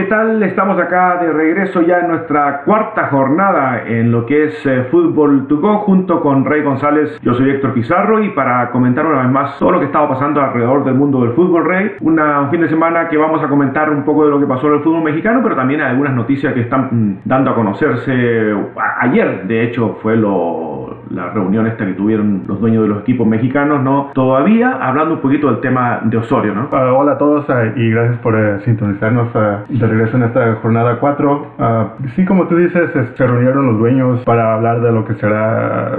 ¿qué tal? Estamos acá de regreso ya en nuestra cuarta jornada en lo que es eh, Fútbol to Go junto con Rey González. Yo soy Héctor Pizarro y para comentar una vez más todo lo que estaba pasando alrededor del mundo del fútbol, Rey, una, un fin de semana que vamos a comentar un poco de lo que pasó en el fútbol mexicano, pero también algunas noticias que están mm, dando a conocerse. Ayer, de hecho, fue lo, la reunión esta que tuvieron los dueños de los equipos mexicanos, ¿no? Todavía hablando un poquito del tema de Osorio, ¿no? Uh, hola a todos uh, y gracias por uh, sintonizarnos de regreso en esta jornada 4. sí, como tú dices, se reunieron los dueños para hablar de lo que será,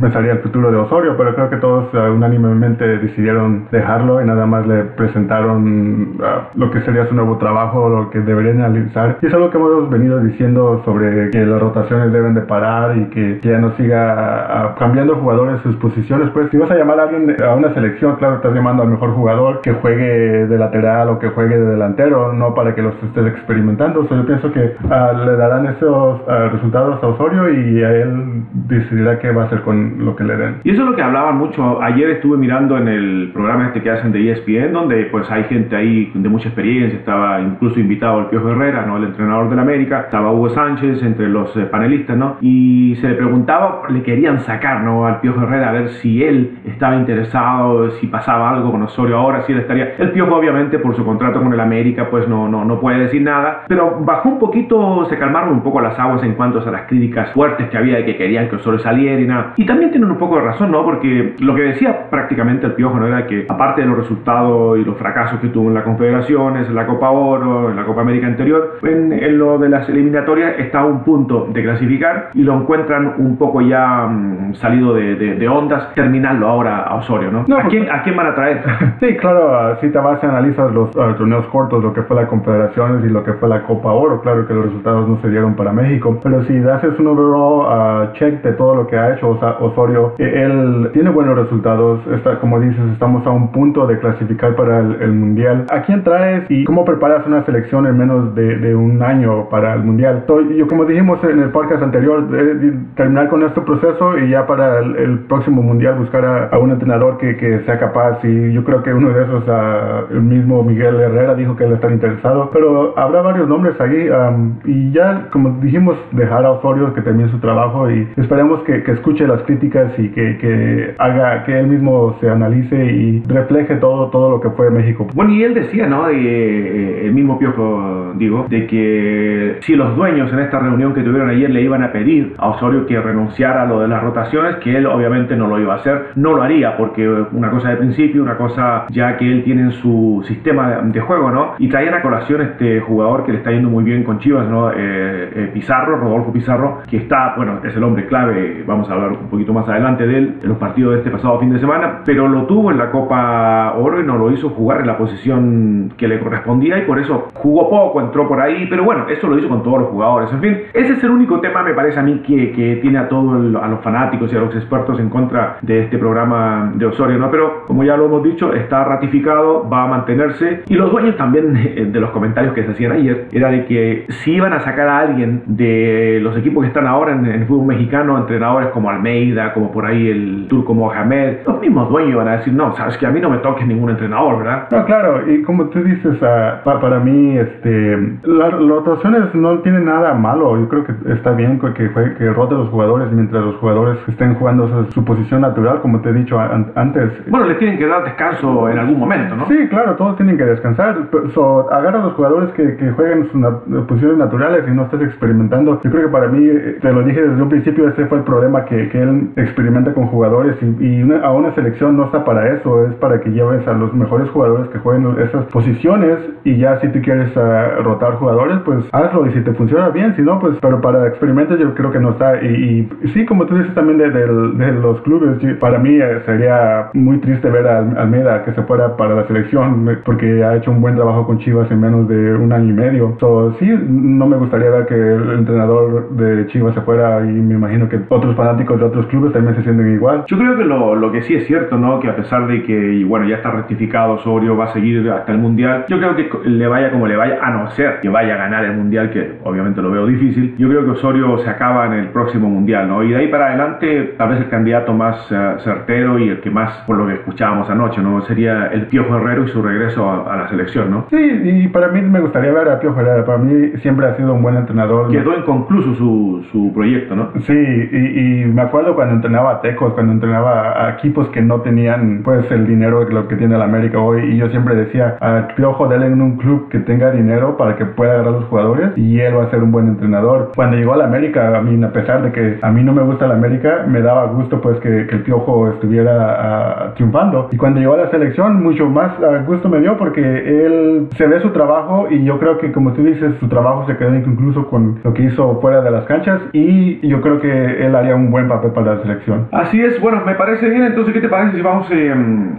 pensaría el futuro de Osorio, pero creo que todos unánimemente decidieron dejarlo y nada más le presentaron lo que sería su nuevo trabajo, lo que deberían analizar. Y es algo que hemos venido diciendo sobre que las rotaciones deben de parar y que ya no siga cambiando jugadores sus posiciones. Pues si vas a llamar a alguien a una selección, claro, estás llamando al mejor jugador que juegue de lateral o que juegue de delantero, no para que los estés experimentando. O sea, yo pienso que uh, le darán esos uh, resultados a Osorio y a él decidirá qué va a hacer con lo que le den. Y eso es lo que hablaban mucho. Ayer estuve mirando en el programa este que hacen de ESPN, donde pues hay gente ahí de mucha experiencia. Estaba incluso invitado el Piojo Herrera, ¿no? el entrenador del América. Estaba Hugo Sánchez entre los eh, panelistas, ¿no? Y se le preguntaba, le querían sacar, ¿no? Al Piojo Herrera a ver si él estaba interesado, si pasaba algo con Osorio ahora, si él estaría. El Piojo, obviamente, por su contrato con el América, pues no, no, no puede decir nada. Pero bajó un poquito, se calmaron un poco las aguas en cuanto a las críticas fuertes que había de que querían que Osorio saliera y nada. Y también tienen un poco de razón, ¿no? Porque lo que decía prácticamente el Piojo, ¿no? Era que, aparte de los resultados y los fracasos que tuvo en las confederaciones, en la Copa Oro, en la Copa América anterior, en, en lo de las eliminatorias está a un punto de clasificar y lo encuentran un poco ya salido de, de, de, ondas, terminarlo ahora a Osorio, ¿no? no ¿A, quién, ¿A quién van a traer? sí, claro, si te vas a analizar los uh, torneos cortos, lo que fue la Confederaciones y lo que fue la Copa Oro, claro que los resultados no se dieron para México, pero si haces un overall uh, check de todo lo que ha hecho Osorio, eh, él tiene buenos resultados, está, como dices, estamos a un punto de clasificar para el, el Mundial. ¿A quién traes y cómo preparas una selección en menos de, de un año para el Mundial? So, yo, como dijimos en el podcast anterior, eh, terminar con este proceso y ya para el, el próximo Mundial buscar a, a un entrenador que, que, sea capaz y yo creo que uno de esos, uh, el mismo Miguel Herrera dijo que él está interesado, pero habrá varios nombres ahí um, y ya como dijimos dejar a Osorio que termine su trabajo y esperemos que, que escuche las críticas y que, que, haga que él mismo se analice y refleje todo, todo lo que fue México. Bueno, y él decía, ¿no? De, eh, el mismo Piojo, digo, de que si los dueños en esta reunión que tuvieron ayer le iban a pedir a Osorio que renunciara a lo de las rotaciones, que él obviamente no lo iba a hacer, no lo haría, porque una cosa de principio, una cosa ya que él tiene en su sistema de, juego, ¿no? Y traían a colación este jugador que le está yendo muy bien con Chivas, ¿no? Eh, eh, Pizarro, Rodolfo Pizarro, que está, bueno, es el hombre clave, vamos a hablar un poquito más adelante de él en los partidos de este pasado fin de semana, pero lo tuvo en la Copa Oro y no lo hizo jugar en la posición que le correspondía y por eso jugó poco, entró por ahí, pero bueno, eso lo hizo con todos los jugadores. En fin, ese es el único tema, me parece a mí, que, que tiene a todos a los fanáticos y a los expertos en contra de este programa de Osorio, ¿no? Pero como ya lo hemos dicho, está ratificado, va a mantenerse y los dueños también de los comentarios que se hacían ayer era de que si iban a sacar a alguien de los equipos que están ahora en el fútbol mexicano, entrenadores como Almeida, como por ahí el turco Mohamed, los mismos dueños van a decir, no, sabes que a mí no me toques ningún entrenador, ¿verdad? No, claro, y como tú dices, uh, pa para mí, este, las rotaciones no tienen nada malo, yo creo que está bien que, que, que rote los jugadores mientras los jugadores estén jugando su posición natural, como te he dicho an antes. Bueno, les tienen que dar descanso en algún momento, ¿no? Sí, claro, todos tienen que descansar, so, agarra a los jugadores que, que jueguen sus na posiciones naturales y no estés experimentando. Yo creo que para mí, eh, te lo dije desde un principio, ese fue el problema que, que él experimenta con jugadores y, y una, a una selección no está para eso, es para que lleves a los mejores jugadores que jueguen esas posiciones y ya si tú quieres uh, rotar jugadores, pues hazlo y si te funciona bien, si no, pues, pero para experimentos yo creo que no está. Y, y sí, como tú dices también de, de, de los clubes, para mí eh, sería muy triste ver a Almeida que se fuera para la selección porque ha hecho un buen trabajo con Chivas en menos de un año y medio. So, sí, no me gustaría ver que el entrenador de Chivas se fuera y me imagino que otros fanáticos de otros clubes también se sienten igual. Yo creo que lo, lo que sí es cierto, ¿no? Que a pesar de que, bueno, ya está rectificado Osorio, va a seguir hasta el Mundial, yo creo que le vaya como le vaya, a no ser que vaya a ganar el Mundial, que obviamente lo veo difícil, yo creo que Osorio se acaba en el próximo Mundial, ¿no? Y de ahí para adelante, tal vez el candidato más eh, certero y el que más, por lo que escuchábamos anoche, ¿no? Sería el Piojo Herrero y su regreso a, la selección, ¿no? Sí, y para mí me gustaría ver a Piojo Herrera. Para mí siempre ha sido un buen entrenador. Quedó inconcluso su, su proyecto, ¿no? Sí, y, me acuerdo cuando entrenaba a Tecos, cuando entrenaba a equipos que no tenían, pues, el dinero lo que tiene el América hoy. Y yo siempre decía, a Piojo, dale en un club que tenga dinero para que pueda agarrar a los jugadores y él va a ser un buen entrenador. Cuando llegó a la América, a mí, a pesar de que a mí no me gusta la América, me daba gusto, pues, que, que el Piojo estuviera triunfando. Y cuando llegó a la selección, mucho más gusto me dio porque él se ve su trabajo y yo creo que, como tú dices, su trabajo se quedó incluso con lo que hizo fuera de las canchas y yo creo que él haría un buen papel para la selección. Así es, bueno, me parece bien. Entonces, ¿qué te parece si vamos eh,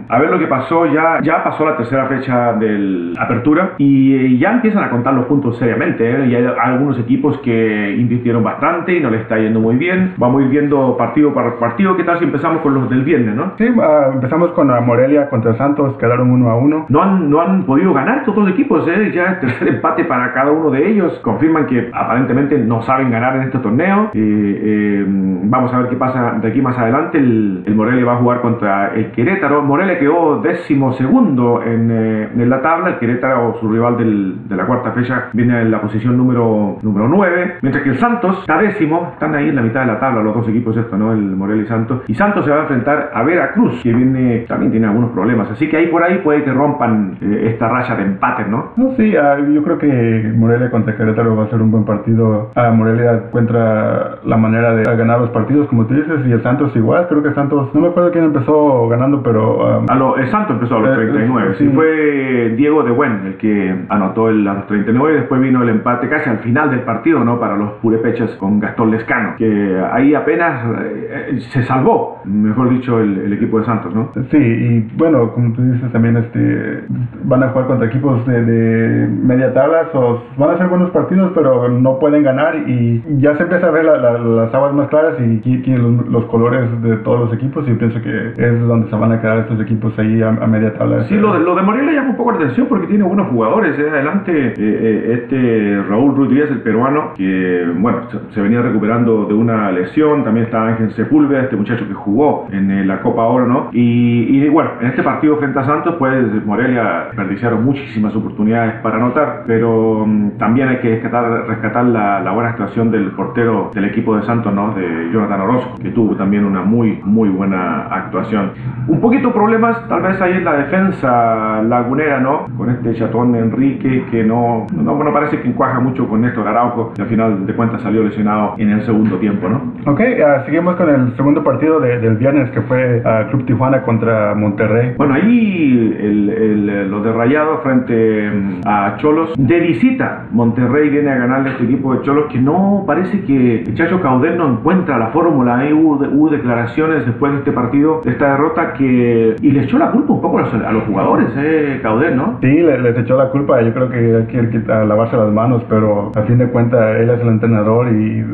a ver lo que pasó? Ya, ya pasó la tercera fecha de apertura y eh, ya empiezan a contar los puntos seriamente. ¿eh? Y hay algunos equipos que invirtieron bastante y no les está yendo muy bien. Vamos a ir viendo partido para partido. ¿Qué tal si empezamos con los del viernes, no? Sí, empezamos con Morelia contra Santos, quedaron uno a uno. No han, no han podido ganar todos los equipos, ¿eh? ya el tercer empate para cada uno de ellos. Confirman que aparentemente no saben ganar en este torneo. Eh, vamos a ver qué pasa de aquí más adelante. El, el, Morelia va a jugar contra el Querétaro. Morelia quedó décimo segundo en, en la tabla. El Querétaro, su rival del, de la cuarta fecha, viene en la posición número, número 9. Mientras que el Santos está décimo. Están ahí en la mitad de la tabla los dos equipos esto, ¿no? El Morelia y Santos. Y Santos se va a enfrentar a Veracruz, que viene también tiene algunos problemas. Así que ahí por ahí puede que rompan eh, esta raya de empate, ¿no? No, sí, ah, yo creo que Morelia contra Querétaro va a ser un buen partido. Ah, Morelia encuentra la manera de ganar los partidos, como tú dices, y el Santos igual. Creo que Santos, no me acuerdo quién empezó ganando, pero. Ah, a lo, el Santos empezó a los 39. Eh, sí. Fue Diego de Buen el que anotó el, a los 39. Después vino el empate casi al final del partido, ¿no? Para los purepechas con Gastón Lescano, que ahí apenas eh, se salvó, mejor dicho, el, equipo de Santos, ¿no? Sí, y bueno, como tú dices también, este van a jugar contra equipos de, media tabla, o van a ser buenos partidos, pero no pueden ganar y ya se empieza a ver las aguas más claras y, los, colores de todos los equipos y pienso que es donde se van a quedar estos equipos ahí a, media tabla. Sí, lo de, lo de Morelia llama un poco la atención porque tiene buenos jugadores. ¿eh? Adelante, eh, eh, este Raúl Ruiz el peruano, que bueno, se, venía recuperando de una lesión, también está Ángel Sepúlveda, este muchacho que jugó en la Copa Oro, ¿no? Y, y bueno, en este partido frente a Santos, pues Morelia desperdiciaron muchísimas oportunidades para anotar, pero mm, también hay que rescatar, rescatar la, buena actuación del portero del equipo de Santos, ¿no? De Jonathan Orozco, que tuvo también una muy, muy buena actuación. Un poquito problemas tal vez ahí en la defensa lagunera, ¿no? Con este chatón Enrique que no, no, no parece que encuaja mucho con Néstor Araujo, que al final de cuentas salió lesionado en el segundo tiempo, ¿no? Ok, uh, seguimos con el segundo partido del viernes que fue uh, Club Tijuana contra Monterrey. Bueno, ahí el, el, los de Rayado frente mm, a Cholos de visita. Monterrey viene a ganarle a este equipo de Cholos que no parece que el Chacho Caudel no encuentra la fórmula. Ahí hubo, declaraciones después de este partido, de esta derrota, que. y le echó la culpa un poco a los, jugadores, eh, Caudel, ¿no? Sí, les, echó la culpa. Yo creo que hay que lavarse las manos, pero a fin de cuentas él es el entrenador y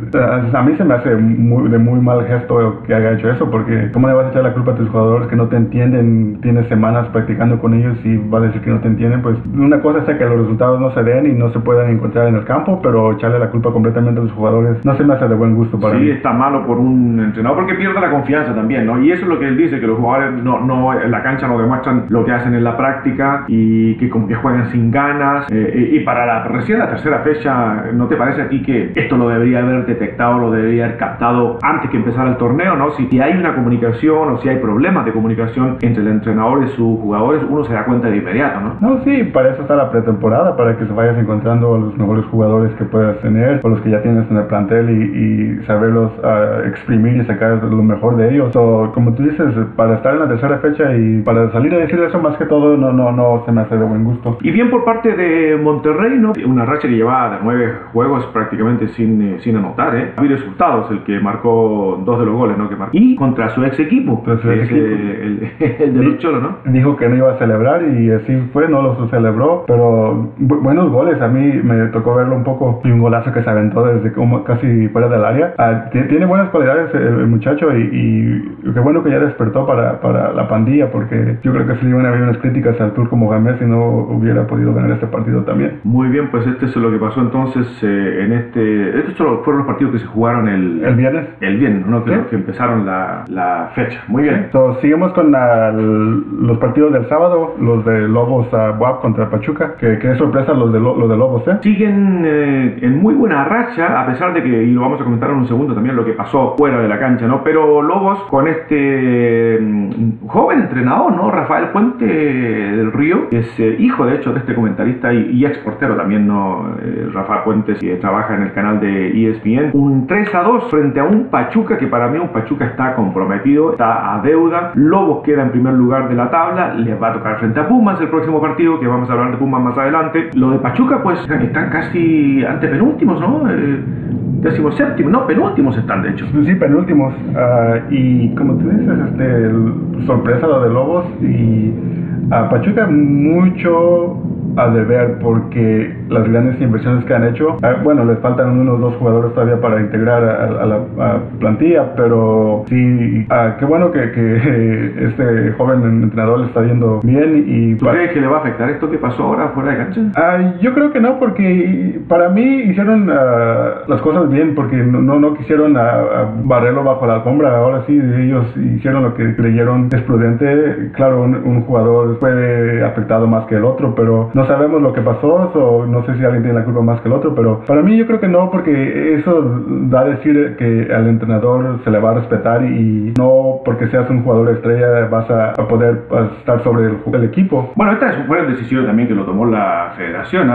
a mí se me hace muy, de muy mal gesto que haya hecho eso, porque ¿cómo le vas a echar la culpa a tus jugadores que no te entienden? Tienes semanas practicando con ellos y vas a decir que no te entienden, pues una cosa es que los resultados no se den y no se puedan encontrar en el campo, pero echarle la culpa completamente a los jugadores no se me hace de buen gusto para sí, mí. Sí, está malo por un entrenador porque pierde la confianza también, ¿no? Y eso es lo que él dice, que los jugadores no, no en la cancha no demuestran lo que hacen en la práctica y que, que juegan sin ganas. Eh, y para la recién la tercera fecha, ¿no te parece a ti que esto lo debería haber detectado, lo debería haber captado antes que empezara el torneo, ¿no? Si, si hay una comunicación o si hay problemas de comunicación entre el entrenador y sus jugadores, uno se da cuenta de inmediato, ¿no? No, sí, para eso está la pretemporada, para que se vayas encontrando los mejores jugadores que puedas tener, o los que ya tienes en el plantel y, saberlos uh, exprimir y sacar lo mejor de ellos. O como tú dices, para estar en la tercera fecha y para salir a decir eso más que todo, no, no, no se me hace de buen gusto. Y bien por parte de Monterrey, ¿no? Una racha que llevaba de nueve juegos prácticamente sin, eh, sin anotar, ¿eh? Había resultados, el que marcó dos de los goles, ¿no? Que marcó. Y contra su ex equipo, que es el, el, de Lucholo, ¿no? Dijo que no iba a celebrar y así fue, no lo celebró, pero buenos goles. A mí me tocó verlo un poco y un golazo que se aventó desde como casi fuera del área. Ah, tiene buenas cualidades el, muchacho y, qué bueno que ya despertó para, para la pandilla porque yo creo que se le iban a haber unas críticas al Turco Mohamed si no hubiera podido ganar este partido también. Muy bien, pues este es lo que pasó entonces eh, en este... Estos fueron los partidos que se jugaron el, el viernes. El el viernes, ¿no? Que, que empezaron la, la, fecha. Muy bien. Entonces, seguimos con los partidos del sábado, los de Lobos a Boab contra Pachuca. Que, que es sorpresa los de, los de Lobos, ¿eh? Siguen eh, en muy buena racha, a pesar de que, y lo vamos a comentar en un segundo también, lo que pasó fuera de la cancha, ¿no? Pero Lobos con este mm, joven entrenador, ¿no? Rafael Puente del Río, que es eh, hijo de hecho de este comentarista y, y ex portero también, ¿no? Rafael Puente, que trabaja en el canal de ESPN. Un 3 a 2 frente a un Pachuca que para mí un Pachuca está comprometido, está a deuda. Lobos queda en primer lugar de la tabla, les va a tocar frente a Pumas el próximo partido, que vamos a hablar de Pumas más adelante. Lo de Pachuca, pues están casi ante penúltimos, ¿no? Eh, séptimo, no, penúltimos están de hecho. Sí, penúltimos. Ah, y como tú dices, este, sorpresa lo de Lobos y a Pachuca mucho a deber porque las grandes inversiones que han hecho, ah, bueno, les faltan unos dos jugadores todavía para integrar a, la plantilla, pero sí, ah, qué bueno que, que, este joven entrenador le está yendo bien. y ¿Tú crees que le va a afectar esto que pasó ahora fuera de cancha? Ah, yo creo que no, porque para mí hicieron las cosas bien, porque no, no quisieron barrerlo bajo la alfombra, ahora sí, ellos hicieron lo que creyeron es prudente. Claro, un, un jugador fue afectado más que el otro, pero no sabemos lo que pasó, o no sé si alguien tiene la culpa más que el otro, pero para mí yo creo que no, porque eso da a decir que al entrenador se le va a respetar y no porque seas un jugador estrella vas a, poder estar sobre el, equipo. Bueno, esta fue una decisión también que lo tomó la federación,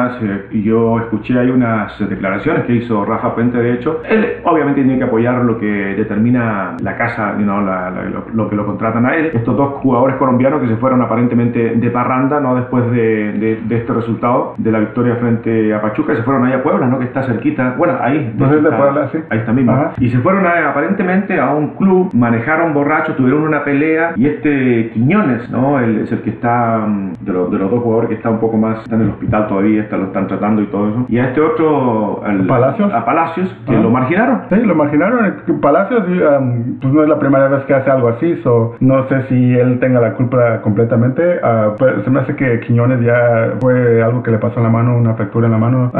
y yo escuché ahí unas declaraciones que hizo Rafa Puente, de hecho, él obviamente tiene que apoyar lo que determina la casa, you lo, que lo contratan a él. Estos dos jugadores colombianos que se fueron aparentemente de parranda, ¿no? Después de este resultado de la victoria frente a Pachuca. Se fueron allá a Puebla, ¿no? Que está cerquita. Bueno, ahí. Entonces de Puebla, sí. Ahí está mismo. Y se fueron aparentemente a un club, manejaron borrachos, tuvieron una pelea. Y este Quiñones, ¿no? Él es el que está, mm, de, los, de los dos jugadores que está un poco más, está en el hospital todavía, está, lo están tratando y todo eso. Y a este otro, al, Palacios. A Palacios, que lo marginaron. Sí, lo marginaron. Palacios, um, pues no es la primera vez que hace algo así. So, no sé si él tenga la culpa completamente. Uh, pues, se me hace que Quiñones ya fue algo que le pasó en la mano, una fractura en la mano.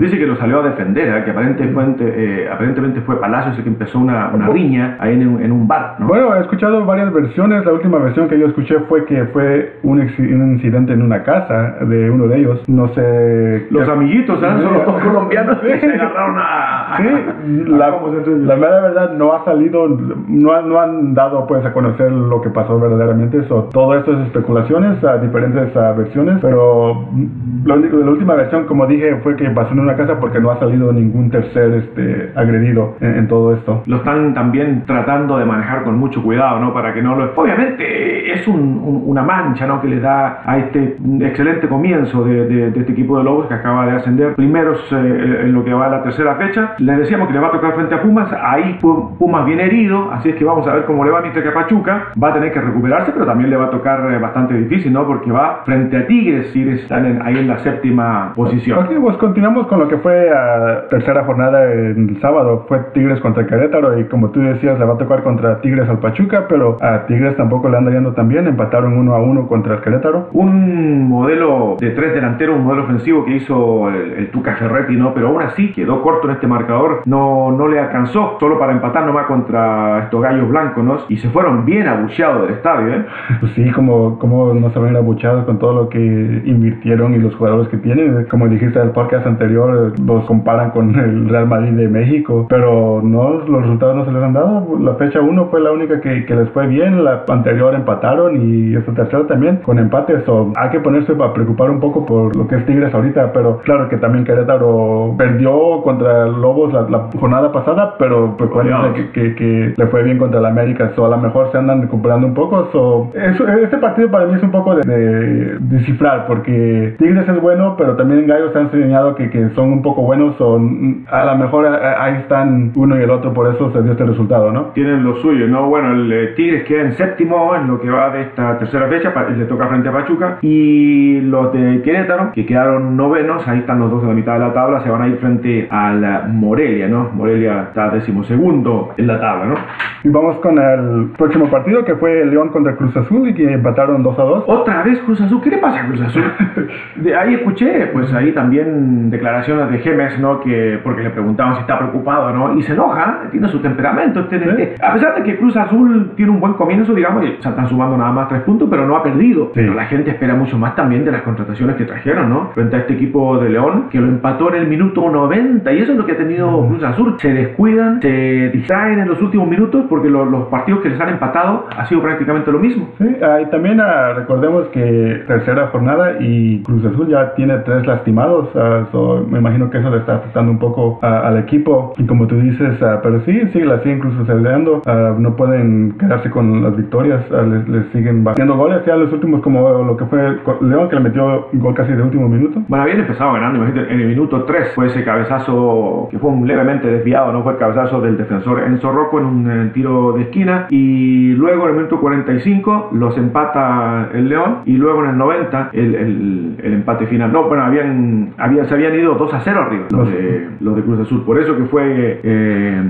Dice que lo salió a defender, ¿eh? que aparentemente, eh, aparentemente fue Palacios el que empezó una, una riña ahí en un, en un bar. Bueno, he escuchado varias versiones. La última versión que yo escuché fue que fue un, un incidente en una casa de uno de ellos. No sé. Los amiguitos, ¿eh? son los dos colombianos que se agarraron a. Sí, la, la mera verdad no ha salido, no, no han dado pues a conocer lo que pasó verdaderamente. Todo esto es especulaciones, a diferentes versiones, pero la, la, última versión, como dije, fue que pasó en una casa porque no ha salido ningún tercer este, agredido en, todo esto. Lo están también tratando de manejar con mucho cuidado, ¿no? Para que no lo... Obviamente es un, una mancha, ¿no? Que le da a este excelente comienzo de, de, este equipo de Lobos que acaba de ascender primeros eh, en lo que va a la tercera fecha. Le decíamos que le va a tocar frente a Pumas, ahí Pumas viene herido, así es que vamos a ver cómo le va mientras que Pachuca va a tener que recuperarse, pero también le va a tocar eh, bastante difícil, ¿no? Porque va frente a Tigres, Tigres están en, ahí en la séptima posición. Ok, pues continuamos con lo que fue a tercera jornada el sábado. Fue Tigres contra Querétaro y como tú decías, le va a tocar contra Tigres al Pachuca, pero a Tigres tampoco le anda yendo tan bien. Empataron uno a uno contra el Querétaro. Un modelo de tres delanteros, un modelo ofensivo que hizo el, Tuca Ferretti, ¿no? Pero aún así quedó corto en este marcador. No, no le alcanzó solo para empatar nomás contra estos gallos blancos, ¿no? Y se fueron bien abucheados del estadio, ¿eh? Pues sí, como, como no se ven abucheados con todo lo que invirtieron y los jugadores que tienen. Como dijiste el podcast anterior, los comparan con el Real Madrid de México, pero no, los resultados no se les han dado. La fecha 1 fue la única que, que, les fue bien, la anterior empataron y esta tercera también con empate. So, hay que ponerse a preocupar un poco por lo que es Tigres ahorita, pero claro que también Querétaro perdió contra Lobos la, jornada pasada, pero pues, que, que, le fue bien contra el América. So, a lo mejor se andan recuperando un poco. So, este partido para mí es un poco de, de descifrar, porque Tigres es bueno, pero también Gallos se han enseñado que, que son un poco buenos, son, a lo mejor ahí están uno y el otro, por eso se dio este resultado, ¿no? Tienen lo suyo, ¿no? Bueno, el eh, Tigres queda en séptimo en lo que va de esta tercera fecha, le toca frente a Pachuca, y los de Querétaro, que quedaron novenos, ahí están los dos de la mitad de la tabla, se van a ir frente a la Morelia, ¿no? Morelia está decimosegundo en la tabla, ¿no? Y vamos con el próximo partido, que fue León contra Cruz Azul, y que empataron 2 a 2. Otra vez Cruz Azul, ¿qué le pasa a Cruz Azul? de ahí escuché, pues ahí también declaraciones de Gemes, ¿no? Que, porque le preguntaban si está preocupado, ¿no? Y se enoja, tiene su temperamento. Tiene, A pesar de que Cruz Azul tiene un buen comienzo, digamos, y están sumando nada más tres puntos, pero no ha perdido. Pero la gente espera mucho más también de las contrataciones que trajeron, ¿no? Frente a este equipo de León, que lo empató en el minuto 90, y eso es lo que ha tenido Cruz Azul. Se descuidan, se distraen en los últimos minutos, porque los partidos que les han empatado ha sido prácticamente lo mismo. Sí, y también ah, recordemos que tercera jornada y Cruz Azul ya tiene tres lastimados, ah, me imagino que eso le está afectando un poco al equipo, y como tú dices, ah, pero sí, sí, la siguen incluso celebrando, no pueden quedarse con las victorias, les, siguen batiendo goles, ya los últimos como lo que fue León que le metió gol casi de último minuto. Bueno, habían empezado ganando, imagínate, en el minuto 3 fue ese cabezazo que fue un levemente desviado, no fue el cabezazo del defensor Enzo Rocco en un eh, tiro de esquina. Y luego en el minuto 45 los empata el León. Y luego en el 90 el, el, empate final. No, bueno, habían, había, se habían ido 2 a 0 arriba los de, los de Cruz Azul, por eso que fue eh,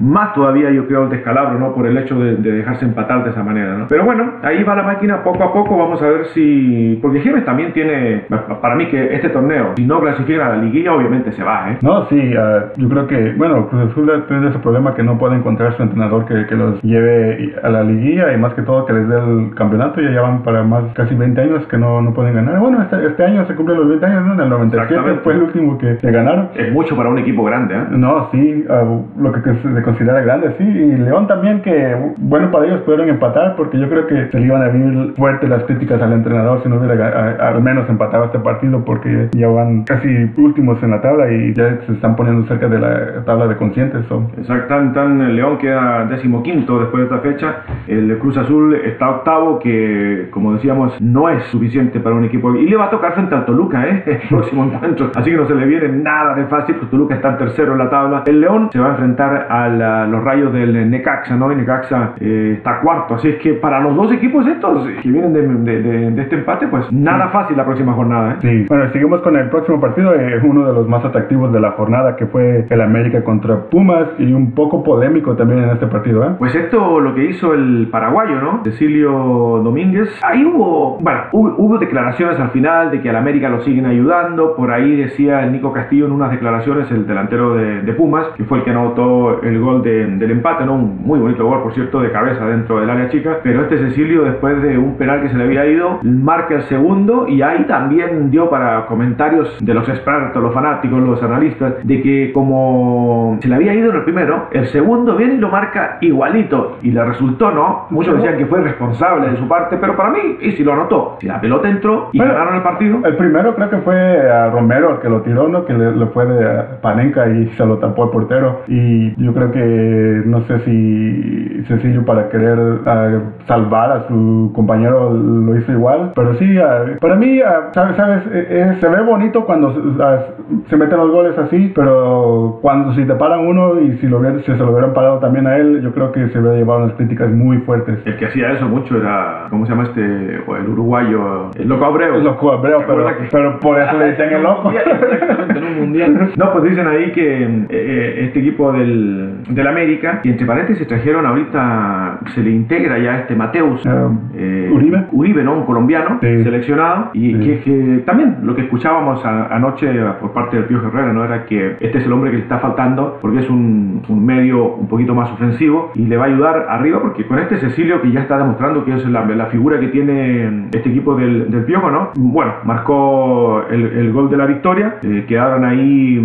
más todavía yo creo el descalabro, ¿no? Por el hecho de, dejarse empatar de esa manera, ¿no? Pero bueno, ahí va la máquina poco a poco, vamos a ver si... Porque Gimes también tiene, para mí que este torneo, si no clasifica a la liguilla, obviamente se va, ¿eh? No, sí, ah, yo creo que, bueno, Cruz Azul tiene ese problema que no puede encontrar su entrenador que, que los lleve a la liguilla y más que todo que les dé el campeonato, ya llevan para más casi 20 años que no, no pueden ganar. Bueno, este, este año se cumplen los 20 años, ¿no? En el 97 fue el último que, que, ganaron. Es mucho para un equipo grande, ¿eh? No, sí, ah, lo que se considera grande, sí. Y León también que, bueno, para ellos pudieron empatar porque yo creo que se le iban a venir fuerte las críticas al entrenador si no hubiera al menos empatado este partido porque ya van casi últimos en la tabla y ya se están poniendo cerca de la tabla de conscientes. Exacto, tan, tan León queda decimoquinto después de esta fecha. El Cruz Azul está octavo que, como decíamos, no es suficiente para un equipo. Y le va a tocar frente al Toluca, ¿eh? El próximo encuentro. Así que no se le viene nada de fácil, pues Toluca está en tercero en la tabla. El León se va a enfrentar a los rayos del Necaxa, ¿no? Y Necaxa eh, está cuarto. Así es que para los dos equipos estos que vienen de, este empate, pues nada fácil la próxima jornada, ¿eh? Sí. Bueno, seguimos con el próximo partido, es uno de los más atractivos de la jornada, que fue el América contra Pumas y un poco polémico también en este partido, ¿eh? Pues esto lo que hizo el paraguayo, ¿no? Cecilio Domínguez. Ahí hubo, bueno, hubo, declaraciones al final de que al América lo siguen ayudando. Por ahí decía Nico Castillo en unas declaraciones, el delantero de, Pumas, que fue el que anotó el gol del empate, ¿no? Un muy bonito gol, por cierto, de cabeza dentro del área chica. Pero este Cecilio, después de un penal que se le había ido, marca el segundo y ahí también dio para comentarios de los expertos, los fanáticos, los analistas, de que como se le había ido en el primero, el segundo viene y lo marca igualito. Y le resultó, ¿no? Muchos decían que fue responsable de su parte, pero para mí, y si lo anotó, si la pelota entró y ganaron el partido. El primero creo que fue a Romero el que lo tiró, ¿no? Que le, fue de Panenka y se lo tapó el portero. Y yo creo que, no sé si Cecilio para querer salvar a su compañero lo hizo igual, pero sí, para mí, ¿sabes? sabes e, e, se ve bonito cuando se meten los goles así, pero cuando si te paran uno y si, lo, si se lo hubieran parado también a él, yo creo que se hubiera llevado unas críticas muy fuertes. El que hacía eso mucho era, ¿cómo se llama este? el uruguayo, el loco Abreu. El loco Abreu, pero, pero por eso le dicen el loco. Exactamente, en un mundial. No, pues dicen ahí que eh, eh, este equipo del, del América, y entre paréntesis trajeron ahorita, se le integra ya este Mateus. Eh, Uribe. Uribe, ¿no? Un colombiano seleccionado. Y que, también lo que escuchábamos anoche por parte del Pío Herrera, ¿no? Era que este es el hombre que le está faltando porque es un, un medio un poquito más ofensivo y le va a ayudar arriba porque con este Cecilio que ya está demostrando que es la, la figura que tiene este equipo del, del Piojo, ¿no? Bueno, marcó el, el gol de la victoria, eh, quedaron ahí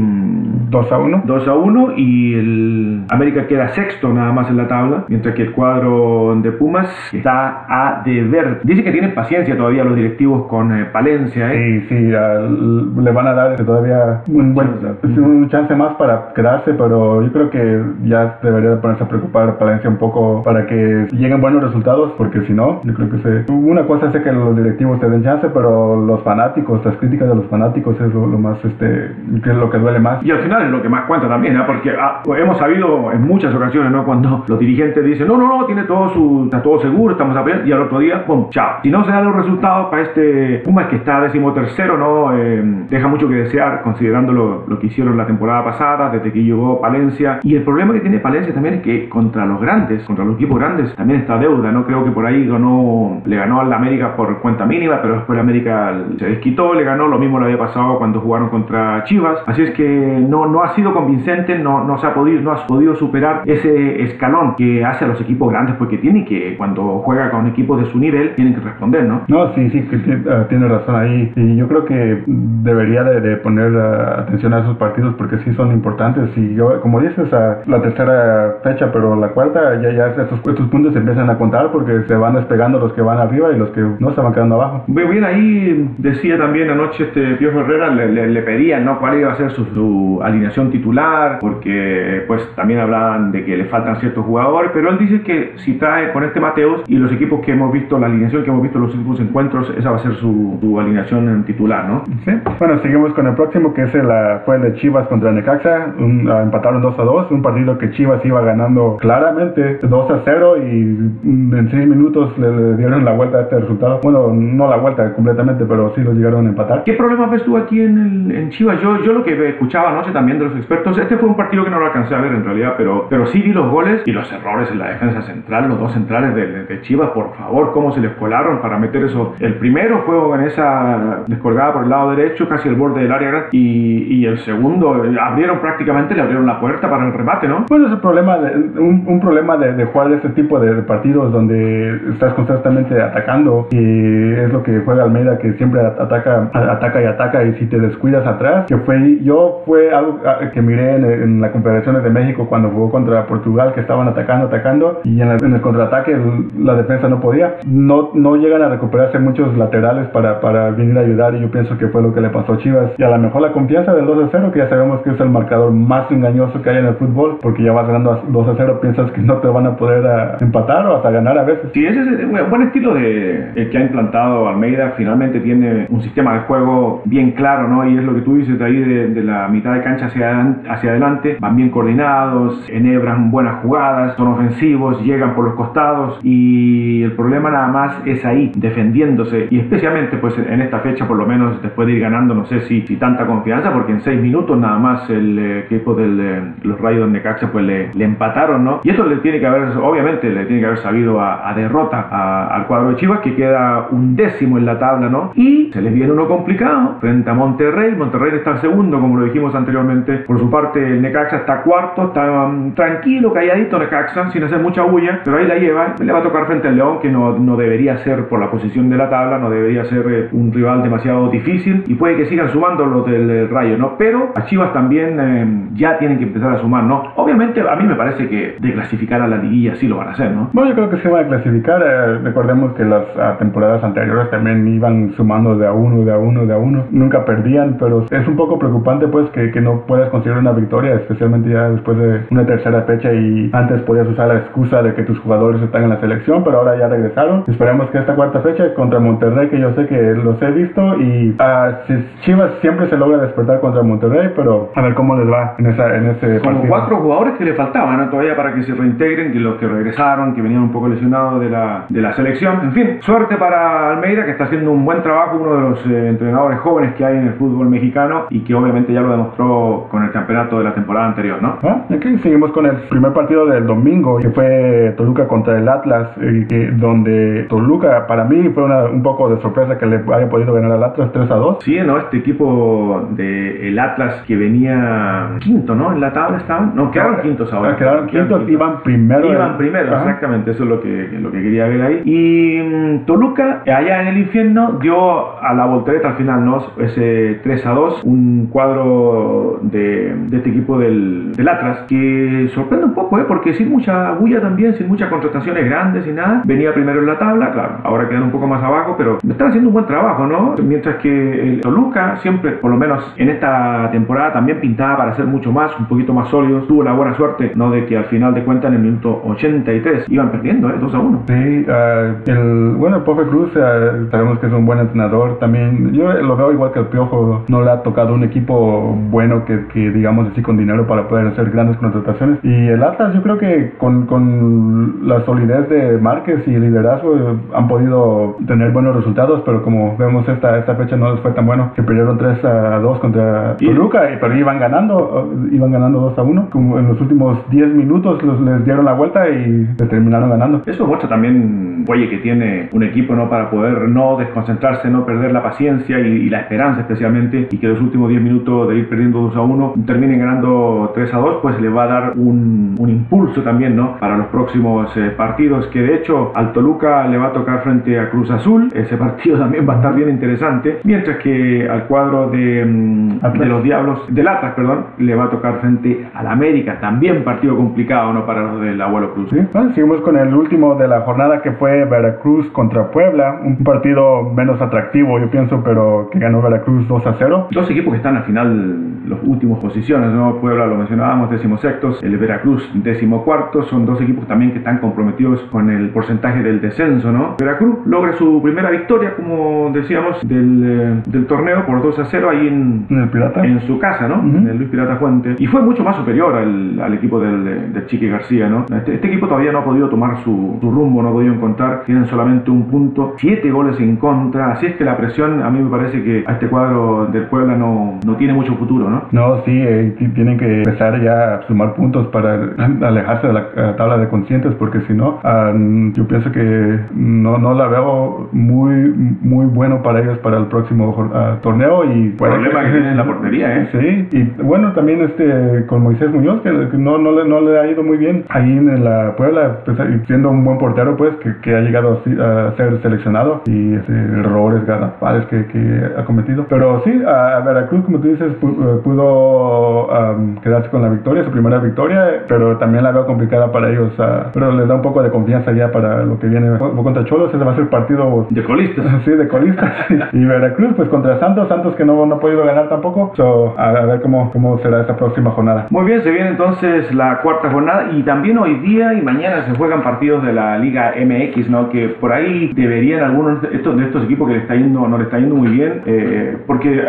2 mm, a 1. 2 a 1 y el América queda sexto nada más en la tabla, mientras que el cuadro de Pumas está a deber. Dice que tienen paciencia todavía los directivos con eh, Palencia, ¿eh? Sí, sí, le van a dar todavía un, buen, un chance más para quedarse, pero yo creo que ya debería ponerse a preocupar Palencia un poco para que lleguen buenos resultados, porque si no, yo creo que se, una cosa es que los directivos te den chance, pero los fanáticos, las críticas de los fanáticos es lo, más, este, que es lo que duele más. Y al final es lo que más cuenta también, ¿eh? porque ah, hemos sabido en muchas ocasiones, ¿no? Cuando los dirigentes dicen, no, no, no, tiene todo su, está todo seguro, estamos a ver, y al otro día, pum, chao. Si no se dan los resultados para este Pumas que está decimotercero, ¿no? Eh, deja mucho que desear, considerando lo, lo, que hicieron la temporada pasada, desde que llegó Palencia. Y el problema que tiene Palencia también es que contra los grandes, contra los equipos grandes, también está deuda, ¿no? Creo que por ahí ganó, le ganó al América por cuenta mínima, pero después la América se desquitó, le ganó, lo mismo le había pasado cuando jugaron contra Chivas. Así es que no, no ha sido convincente, no, no se ha podido, no has podido superar ese escalón que hace a los equipos grandes, porque tiene que, cuando juega con equipos de su nivel, tienen que responder, ¿no? No, sí, sí, que ah, tiene razón ahí. Y yo creo que debería de, poner ah, atención a esos partidos porque sí son importantes. Y yo, como dices, a la tercera fecha, pero la cuarta, ya, ya estos, estos puntos se empiezan a contar porque se van despegando los que van arriba y los que no se van quedando abajo. Bien, ahí decía también anoche este Pío Herrera, le, le, pedían, ¿no? ¿Cuál iba a ser su, su alineación titular? Porque, pues, también hablaban de que le faltan ciertos jugadores, pero él dice que si trae con este Mateus y los equipos que hemos visto, la alineación que hemos visto en los últimos encuentros, esa va a ser su, su alineación titular, ¿no? Sí. Bueno, seguimos con el próximo, que es el, fue el de Chivas contra Necaxa. Un, ah, empataron 2 a 2, un partido que Chivas iba ganando claramente 2 a 0 y en 6 minutos le, dieron la vuelta a este resultado. Bueno, no la vuelta completamente, pero sí lo llegaron a empatar. ¿Qué problema ves tú aquí en, el, en Chivas? Yo, yo lo que escuchaba anoche también de los expertos, este fue un partido que no lo alcancé a ver en realidad, pero, pero sí vi los goles y los errores en la defensa central, los dos centrales de, de, Chivas, por favor, cómo se les colaron para meter eso. El primero fue en esa descolgada por el lado derecho, casi el borde del área, y, y el segundo abrieron prácticamente, le abrieron la puerta para el remate, ¿no? Bueno, es el problema de, un, un problema de, de, jugar este tipo de partidos donde estás constantemente atacando y es lo que juega Almeida que siempre ataca, ataca y ataca y si te descuidas atrás, que fue yo fue algo que miré en, en las Confederaciones de México cuando jugó contra Portugal que estaban atacando, atacando y en, en el contraataque la defensa no podía. No, no llegan a recuperarse muchos laterales para, para venir a ayudar y yo pienso que fue lo que le pasó a Chivas y a lo mejor la confianza del 2 a 0 que ya sabemos que es el marcador más engañoso que hay en el fútbol porque ya vas ganando 2 a 0 piensas que no te van a poder a, empatar o hasta ganar a veces. Sí, ese es un buen estilo de el que ha implantado Almeida. Finalmente tiene un sistema de juego bien claro, ¿no? Y es lo que tú dices de ahí de, de la mitad de cancha hacia, hacia adelante. Van bien coordinados, enhebran buenas jugadas, son ofensivos, llegan por los costados y el problema nada más es ahí, defendiéndose. Y especialmente pues en esta fecha, por lo menos después de ir ganando, no sé si, si tanta confianza, porque en seis minutos nada más el eh, equipo de eh, los Rayos de Necaxa pues le, le, empataron, ¿no? Y esto le tiene que haber, obviamente, le tiene que haber sabido a, a derrota a, al cuadro de Chivas, que queda un décimo en la tabla, ¿no? Y se les viene uno complicado frente a Monterrey. Monterrey está segundo, como lo dijimos anteriormente. Por su parte, el Necaxa está cuarto, está um, tranquilo, calladito Necaxa, sin hacer mucha bulla, pero ahí la lleva. Le va a tocar frente al León, que no, no debería ser por la posición de la tabla, no debería ser eh, un rival demasiado difícil y puede que sigan sumando los del eh, Rayo, ¿no? Pero a Chivas también eh, ya tienen que empezar a sumar, ¿no? Obviamente a mí me parece que de clasificar a la liguilla sí lo van a hacer, ¿no? Bueno, yo creo que sí van a clasificar. Eh, recordemos que las uh, temporadas anteriores también iban sumando de a uno, de a uno, de a uno. Nunca perdían, pero es un poco preocupante pues que, que no puedas conseguir una victoria, especialmente ya después de una tercera fecha y antes podías usar la excusa de que tus jugadores están en la selección, pero ahora ya regresaron. Esperemos que esta cuarta fecha contra Monterrey, que yo sé que los he visto y uh, Chivas siempre se logra despertar contra Monterrey, pero a ver cómo les va en, esa, en ese Como partido. cuatro jugadores que le faltaban ¿no? todavía para que se reintegren, que los que regresaron, que venían un poco lesionados de la, de la selección. En fin, suerte para Almeida, que está haciendo un buen trabajo, uno de los eh, entrenadores jóvenes que hay en el fútbol mexicano y que obviamente ya lo demostró con el campeonato de la temporada anterior, ¿no? Ah, aquí seguimos con el primer partido del domingo, que fue Toluca contra el Atlas, eh, que, donde Toluca para mí fue una, un poco de sorpresa que le haya podido ganar al Atlas 3 a 2. Sí, ¿no? Este equipo del el Atlas que venía quinto, ¿no? En la tabla estaban, no, quedaron quintos ahora. Ah, quedaron quintos, quintos, iban primero. Iban primero, Ajá. exactamente, eso es lo que, lo que quería ver ahí. Y um, Toluca, allá en el infierno, dio a la voltereta al final, Ese 3 a 2, un cuadro de, de este equipo del, del, Atlas, que sorprende un poco, ¿eh? Porque sin mucha bulla también, sin muchas contrataciones grandes y nada, venía primero en la tabla, claro, ahora quedan un poco más abajo, pero están haciendo un buen trabajo, ¿no? Mientras que el Toluca siempre, por lo menos en esta temporada, también pintaba para ser mucho más, un poquito más sólidos, tuvo la buena suerte, ¿no? De que al final de cuentas en el minuto 83 iban perdiendo, ¿eh? 2 a 1. Sí, uh, el, bueno, el Profe Cruz, uh, sabemos que es un buen entrenador también. Yo lo veo igual que el Piojo, no le ha tocado un equipo bueno que, que digamos así con dinero para poder hacer grandes contrataciones. Y el Atlas, yo creo que con, con la solidez de Márquez y liderazgo eh, han podido tener buenos resultados, pero como vemos esta, esta fecha no les fue tan bueno, que perdieron 3 a 2 contra Toluca, y, pero iban ganando, eh, iban ganando 2 a 1. Como en los últimos 10 minutos los, les dieron la vuelta y terminaron ganando. Eso muestra también, oye, que tiene un equipo no para poder no desconcentrarse, no perder la paciencia y, la esperanza especialmente, y que los últimos 10 minutos de ir perdiendo 2 a 1 terminen ganando 3 a 2, pues le va a dar un, un impulso también, ¿no? Para los próximos eh, partidos, que de hecho al Toluca le va a tocar frente a Cruz Azul, ese partido también va a estar bien interesante, mientras que al cuadro de, mm, de los Diablos, del Atlas, perdón, le va a tocar frente al América, también partido complicado, ¿no? Para los del Abuelo Cruz. Sí, bueno, seguimos con el último de la jornada que fue Veracruz contra Puebla, un partido menos atractivo, yo pienso, pero que ganó Veracruz 2 a 0. Dos equipos que están al final, los últimos posiciones, ¿no? Puebla lo mencionábamos, décimo sextos, el Veracruz décimo cuarto, son dos equipos también que están comprometidos con el porcentaje del descenso, ¿no? Veracruz logra su primera victoria, como decíamos, del, eh, del torneo por 2 a 0 ahí en, ¿En el Pirata? en su casa, ¿no? En el Luis Pirata Fuente. Y fue mucho más superior al, al equipo del, del Chiqui García, ¿no? Este, este equipo todavía no ha podido tomar su, su rumbo, no ha podido encontrar, tienen solamente un punto, siete goles en contra, así es que la presión a mí me parece que a este cuadro del Puebla no, no tiene mucho futuro, ¿no? No, sí, eh, tienen que empezar ya a sumar puntos para alejarse de la eh, tabla de conscientes, porque si no, ah, yo pienso que no, no la veo muy, muy bueno para ellos para el próximo ah, torneo. y Problema que tienen en la portería, ¿eh? Sí, y bueno, también este con Moisés Muñoz, que, que no, no, le, no le ha ido muy bien ahí en la Puebla, pues, siendo un buen portero, pues, que, que ha llegado así a ser seleccionado y este, errores garrafales que, que ha cometido. Pero sí, a Veracruz, como tú dices, eh, pudo am, quedarse con la victoria, su primera victoria, pero también la veo complicada para ellos. ah, pero les da un poco de confianza ya para lo que viene contra Cholos, ese va a ser partido De colistas. Sí, de colistas. y Veracruz, pues contra Santos, Santos que no, no ha podido ganar tampoco. So, a, a ver cómo, cómo será esta próxima jornada. Muy bien, se viene entonces la cuarta jornada y también hoy día y mañana se juegan partidos de la Liga MX, ¿no? Que por ahí deberían algunos de estos, de estos equipos que le está yendo, no le está yendo muy bien, eh, porque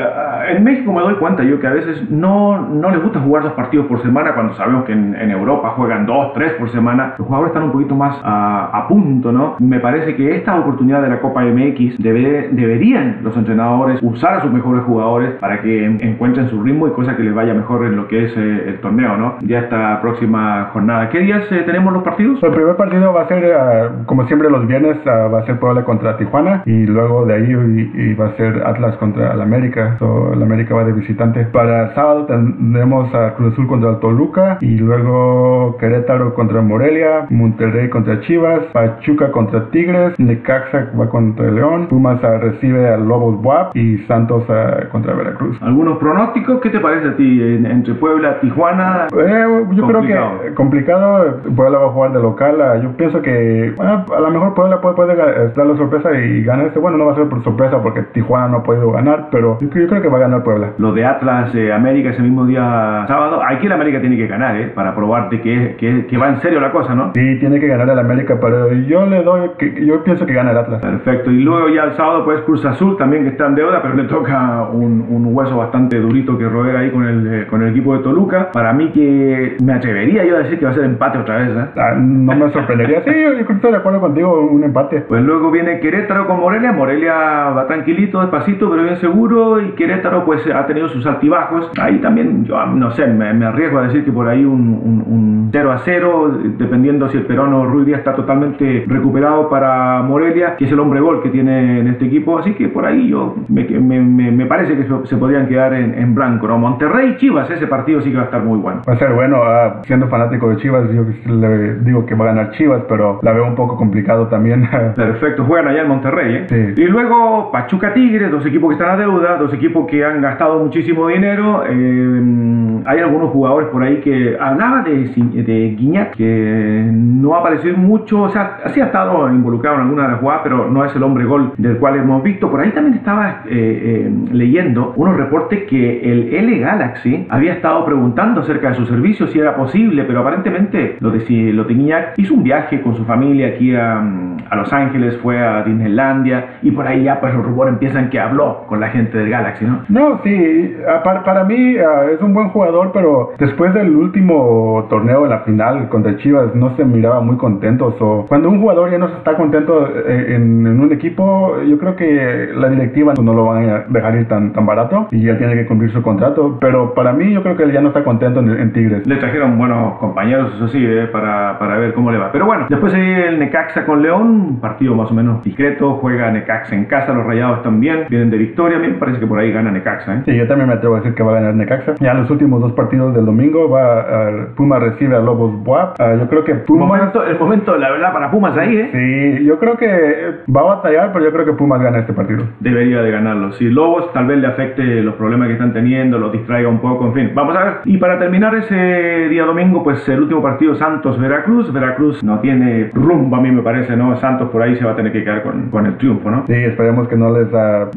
en México me doy cuenta yo que a veces no, no les gusta jugar dos partidos por semana cuando sabemos que en, en Europa juegan dos, tres por semana. Los jugadores están un poquito más a, a punto, ¿no? Me parece que esta oportunidad de la Copa MX debe- deberían los entrenadores usar a sus mejores jugadores para que en- encuentren su ritmo y cosa que les vaya mejor en lo que es eh, el torneo, ¿no? Ya esta próxima jornada. ¿Qué días eh, tenemos los partidos? El primer partido va a ser, ah, como siempre, los viernes ah, va a ser Puebla contra Tijuana y luego de ahí y, y va a ser Atlas contra el América. So, el América va de visitante. Para el sábado tendremos a Cruz Azul contra el Toluca y luego Querétaro contra Morelia, Monterrey contra Chivas, Pachuca contra Tigres, Necaxa va contra León, Pumas ah, recibe a Lobos Buap y Santos ah, contra Veracruz. ¿Algunos pronósticos? ¿Qué te parece a ti en- entre Puebla, Tijuana? Eh, yo Complicado. creo que complicado, Puebla va a jugar de local. ah, Yo pienso que bueno, a lo mejor Puebla puede, puede ga- dar la sorpresa y ganar este. Bueno, no va a ser por sorpresa porque Tijuana no podido ganar, pero yo, yo creo que va a ganar Puebla. Lo de Atlas eh, América ese mismo día sábado. Aquí el América tiene que ganar, ¿eh? Para probarte que, que, que va en serio la cosa, ¿no? Sí, tiene que ganar el América, pero yo le doy, que, yo pienso que gana el Atlas. Perfecto. Y luego ya el sábado, pues Cruz Azul también que está en deuda, pero le toca un, un hueso bastante durito que roer ahí con el, eh, con el equipo de Toluca. Para mí que me atrevería yo a decir que va a ser empate otra vez, ¿eh? Ah, no me sorprendería. Sí, yo, estoy de acuerdo contigo, un empate. Pues luego viene Querétaro con Morelia. Morelia va tranquilito, despacito, pero bien seguro. Y Querétaro, pues ha tenido sus altibajos. Ahí también, yo no sé, me, me arriesgo a decir que por ahí un, un, un 0 a 0, dependiendo si el peruano Ruiz Díaz está totalmente recuperado para Morelia, que es el hombre gol que tiene en este equipo. Así que por ahí yo me, me, me- parece que se, se podrían quedar en, en blanco. ¿no? Monterrey Chivas, ese partido sí que va a estar muy bueno. Va a ser bueno, ah, siendo fanático de Chivas, yo le digo que va a ganar Chivas, pero la veo un poco complicado también. Perfecto, juegan allá en Monterrey. ¿eh? Sí. Y luego Pachuca Tigres, equipos que están a deuda, dos equipos que han gastado muchísimo dinero. eh, hay algunos jugadores por ahí que hablaba de, de Guiñac, que no ha aparecido mucho, o sea, sí ha estado involucrado en alguna de las jugadas, pero no es el hombre gol del cual hemos visto. Por ahí también estaba eh, eh, leyendo unos reportes que el L Galaxy había estado preguntando acerca de su servicio si era posible, pero aparentemente lo de, si- lo Guiñac hizo un viaje con su familia aquí a, a Los Ángeles, fue a Disneylandia y por ahí ya pues los rumores empiezan que habló con la gente del Galaxy, ¿no? No, sí, para, para mí ah, es un buen jugador, pero después de el último torneo en la final contra Chivas no se miraba muy contentos. O cuando un jugador ya no está contento eh, en, un equipo, yo creo que la directiva no lo van a dejar ir tan, tan barato y él tiene que cumplir su contrato. Pero para mí, yo creo que él ya no está contento en, Tigres. Le trajeron buenos compañeros, eso sí, eh, para, para, ver cómo le va. Pero bueno, después el Necaxa con León, un partido más o menos discreto. Juega Necaxa en casa, los rayados también vienen de victoria. A mí me parece que por ahí gana Necaxa. ¿eh? Sí, yo también me atrevo a decir que va a ganar Necaxa. Ya los últimos dos partidos del domingo va a, Puma recibe a Lobos Buap. Ah, yo creo que Puma. El momento, la verdad, para Pumas ahí, ¿eh? Sí, yo creo que va a batallar, pero yo creo que Pumas gana este partido. Debería de ganarlo. Si Lobos tal vez le afecte los problemas que están teniendo, lo distraiga un poco, en fin. Vamos a ver. Y para terminar ese día domingo, pues el último partido Santos-Veracruz. Veracruz no tiene rumbo, a mí me parece, ¿no? Santos por ahí se va a tener que quedar con, con el triunfo, ¿no? Sí, esperemos que no les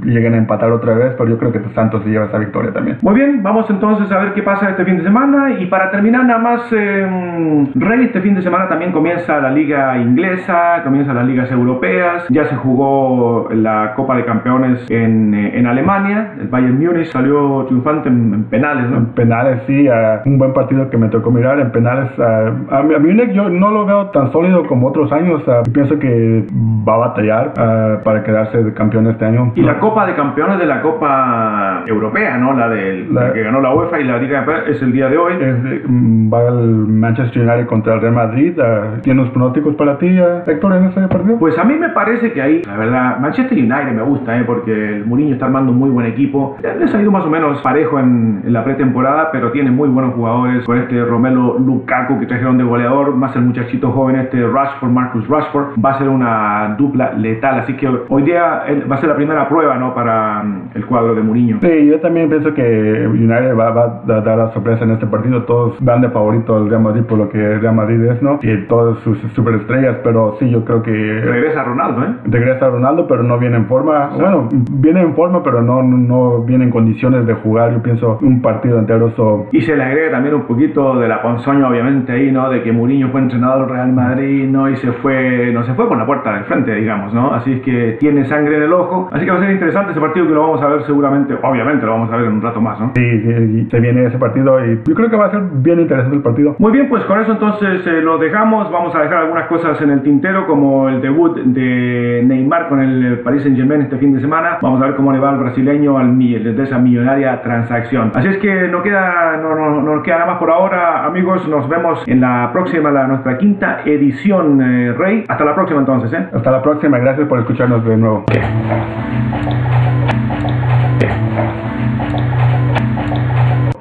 uh, lleguen a empatar otra vez, pero yo creo que Santos se lleva esa victoria también. Muy bien, vamos entonces a ver qué pasa este fin de semana. Y para terminar, nada más, eh, Rey, este fin de semana también comienza la liga inglesa, comienza las ligas europeas. Ya se jugó la Copa de Campeones en, eh, en Alemania. El Bayern Múnich salió triunfante en, penales, ¿no? En penales, sí. un buen partido que me tocó mirar. En penales, a, Múnich yo no lo veo tan sólido como otros años. pienso que va a batallar para quedarse de campeón este año. Y la Copa de Campeones de la Copa Europea, ¿no? La, del, que ganó la UEFA y la Liga es el día de hoy. Mm, va el Manchester United contra el Real Madrid. Uh, ¿Tienes pronósticos para ti, Héctor, en ese partido? Pues a mí me parece que ahí, la verdad, Manchester United me gusta, ¿eh? porque el Mourinho está armando un muy buen equipo. Le ha ido más o menos parejo en, la pretemporada, pero tiene muy buenos jugadores. Con este Romelo Lukaku que trajeron de goleador, más el muchachito joven este Rashford, Marcus Rashford, va a ser una dupla letal. Así que hoy día va a ser la primera prueba ¿no? Para mm, el cuadro de Mourinho. Sí, yo también pienso que United va, va, a dar la sorpresa en este partido. Todos dan de favorito al Real Madrid por lo que Real Madrid es, ¿no? Y todas sus superestrellas, pero sí, yo creo que... Regresa Ronaldo, ¿eh? Regresa Ronaldo, pero no viene en forma. Bueno, viene en forma, pero no, no viene en condiciones de jugar, yo pienso, un partido entero. Y se le agrega también un poquito de la ponzoña, obviamente, ahí, ¿no? De que Mourinho fue entrenador del Real Madrid, ¿no? Y se fue, no se fue con la puerta del frente, digamos, ¿no? Así es que tiene sangre en el ojo. Así que va a ser interesante ese partido que lo vamos a ver seguramente, obviamente lo vamos a ver en un rato más, ¿no? Sí, sí, se viene ese partido y yo creo que va a ser bien interesante el partido. Muy bien, pues con eso entonces eh, lo dejamos. Vamos a dejar algunas cosas en el tintero, como el debut de Neymar con el Paris Saint Germain este fin de semana. Vamos a ver cómo le va al brasileño al, desde esa millonaria transacción. Así es que no queda, no, no, no queda nada más por ahora, amigos. Nos vemos en la próxima, la, nuestra quinta edición, eh, Rey. Hasta la próxima entonces, ¿eh? Hasta la próxima, gracias por escucharnos de nuevo. Thank you.